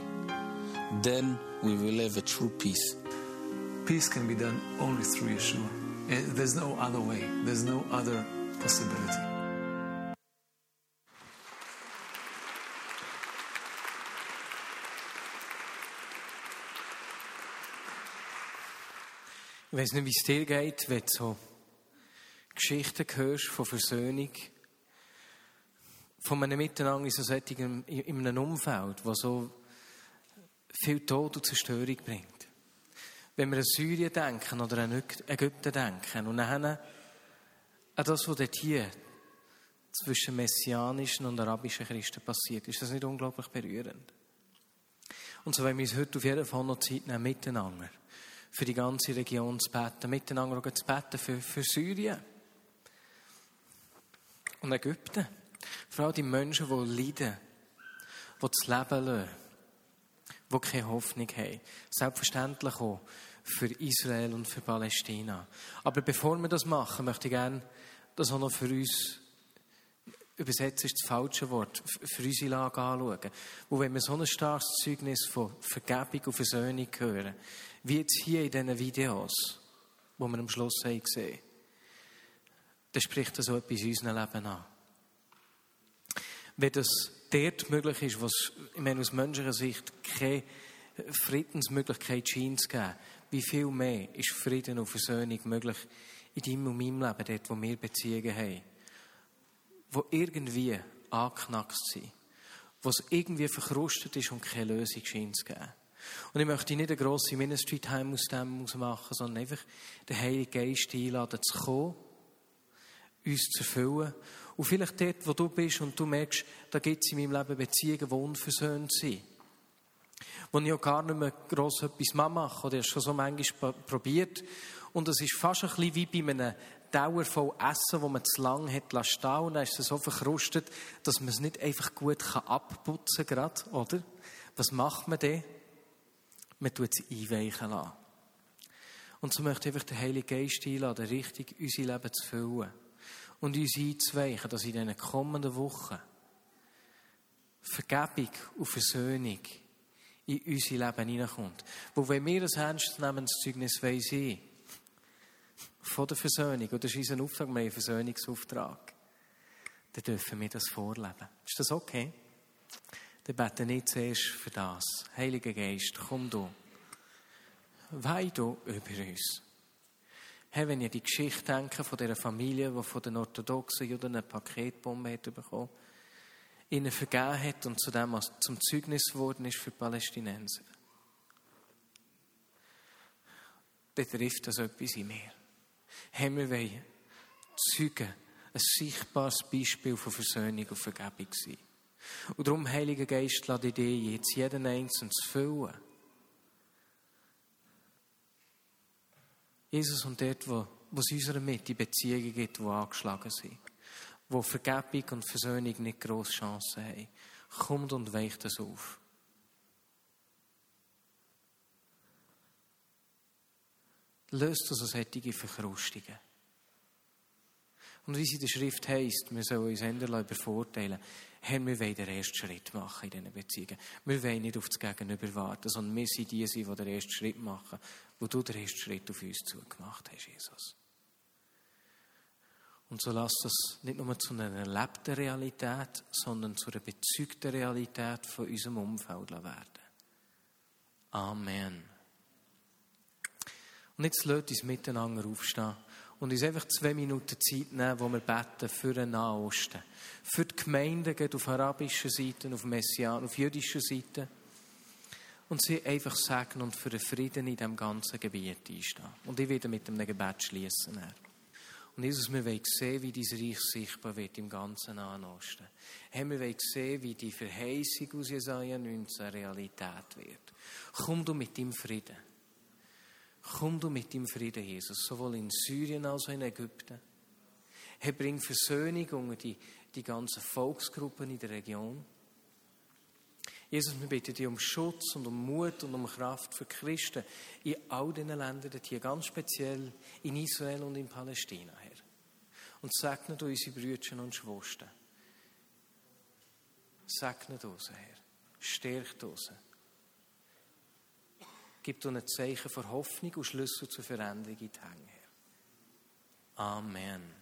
Then we will have a true peace. Peace can be done only through Yeshua. Eh, There's no other way, there's no other possibility. Ich weiß nicht, wie es dir geht, wenn du so Geschichten hörst von Versöhnung, von einem Miteinander in, so solchen, in einem Umfeld, das so viel Tod und Zerstörung bringt. Wenn wir an Syrien denken oder an Ägypten denken und dann an das, was dort hier zwischen messianischen und arabischen Christen passiert, ist das nicht unglaublich berührend. Und so wollen wir uns heute auf jeden Fall noch Zeit nehmen, miteinander für die ganze Region zu beten, miteinander zu beten für, für Syrien und Ägypten. Vor allem die Menschen, die leiden, die das Leben lassen, die keine Hoffnung haben. Selbstverständlich auch für Israel und für Palästina. Aber bevor wir das machen, möchte ich gerne das auch noch für uns übersetzt ist das falsche Wort, für unsere Lage anschauen. Wo wenn wir so ein starkes Zeugnis von Vergebung und Versöhnung hören, wie jetzt hier in diesen Videos, wo wir am Schluss gesehen, dann spricht das so etwas in unserem Leben an. Wenn das dort möglich ist, was, ich meine, aus menschlicher Sicht keine Friedensmöglichkeit scheint zu geben, wie viel mehr ist Frieden und Versöhnung möglich in deinem und meinem Leben, dort, wo wir Beziehungen haben, wo irgendwie angeknackst sind, wo es irgendwie verkrustet ist und keine Lösung scheint zu geben. Und ich möchte nicht eine grosse Ministry Time aus dem machen, sondern einfach den Heiligen Geist einladen, zu kommen, uns zu erfüllen. Und vielleicht dort, wo du bist und du merkst, da gibt es in meinem Leben Beziehungen, die unversöhnt sind. Wo ich auch gar nicht mehr gross etwas machen oder ich schon so manchmal probiert. Und es ist fast ein bisschen wie bei einem Dauer voll Essen, wo man zu lange hat lassen stehen und dann ist es so verkrustet, dass man es nicht einfach gut abputzen kann, gerade, oder? Was macht man dann? Man tut es einweichen lassen. Und so möchte ich einfach den Heiligen Geist einladen, richtig unser Leben zu füllen. Und uns einzuweichen, dass in den kommenden Wochen Vergebung und Versöhnung in unser Leben hineinkommt. Wo wenn wir ein ernstzunehmendes Zeugnis sein von der Versöhnung, oder das ist unser Auftrag, wir Versöhnungsauftrag, dann dürfen wir das vorleben. Ist das okay? Dann beten nicht zuerst für das. Heiliger Geist, komm du. Weih du über uns. Hey, wenn ihr die Geschichte denke von dieser Familie, die von den orthodoxen Juden eine Paketbombe hat bekommen, ihnen vergeben hat und zu dem als zum Zeugnis geworden ist für die Palästinenser. Dann trifft das etwas in mir. Hey, wir wollen Zeugen, ein sichtbares Beispiel von Versöhnung und Vergebung sein. Und darum, Heiliger Geist, lade ich dich jetzt jeden Einzelnen zu füllen. Jesus, und dort, wo, wo es unserer Mitte Beziehungen gibt, die angeschlagen sind, wo Vergebung und Versöhnung nicht grosse Chancen haben, kommt und weicht das auf. Löst das aus solche Verkrustungen. Und wie es in der Schrift heisst, wir sollen uns Händler übervorteilen. Herr, wir wollen den ersten Schritt machen in diesen Beziehungen. Wir wollen nicht auf das Gegenüber warten, sondern wir sind die, die den ersten Schritt machen, wo du den ersten Schritt auf uns zugemacht hast, Jesus. Und so lass das nicht nur zu einer erlebten Realität, sondern zu einer bezeugten Realität von unserem Umfeld werden. Amen. Und jetzt lasst uns miteinander aufstehen und uns einfach zwei Minuten Zeit nehmen, wo wir beten für den Nahosten. Für die Gemeinden auf arabischer Seite, auf Messian, auf jüdischer Seite. Und sie einfach segnen und für den Frieden in diesem ganzen Gebiet einstehen. Und ich werde mit einem Gebet schließen. Und Jesus, wir wollen sehen, wie dein Reich sichtbar wird im ganzen Nahen Osten. Hey, wir wollen sehen, wie die Verheißung aus Jesaja 19 Realität wird. Komm du mit deinem Frieden. Komm du mit deinem Frieden, Jesus, sowohl in Syrien als auch in Ägypten. Herr, bring Versöhnung unter die, die ganzen Volksgruppen in der Region. Jesus, wir bitten dich um Schutz und um Mut und um Kraft für Christen in all diesen Ländern, hier ganz speziell in Israel und in Palästina, Herr. Und segne du unsere Brüder und Schwestern. Segne uns, Herr. Stärkt uns. Gib uns ein Zeichen für Hoffnung und Schlüssel zur Veränderung in die Hänge. Amen.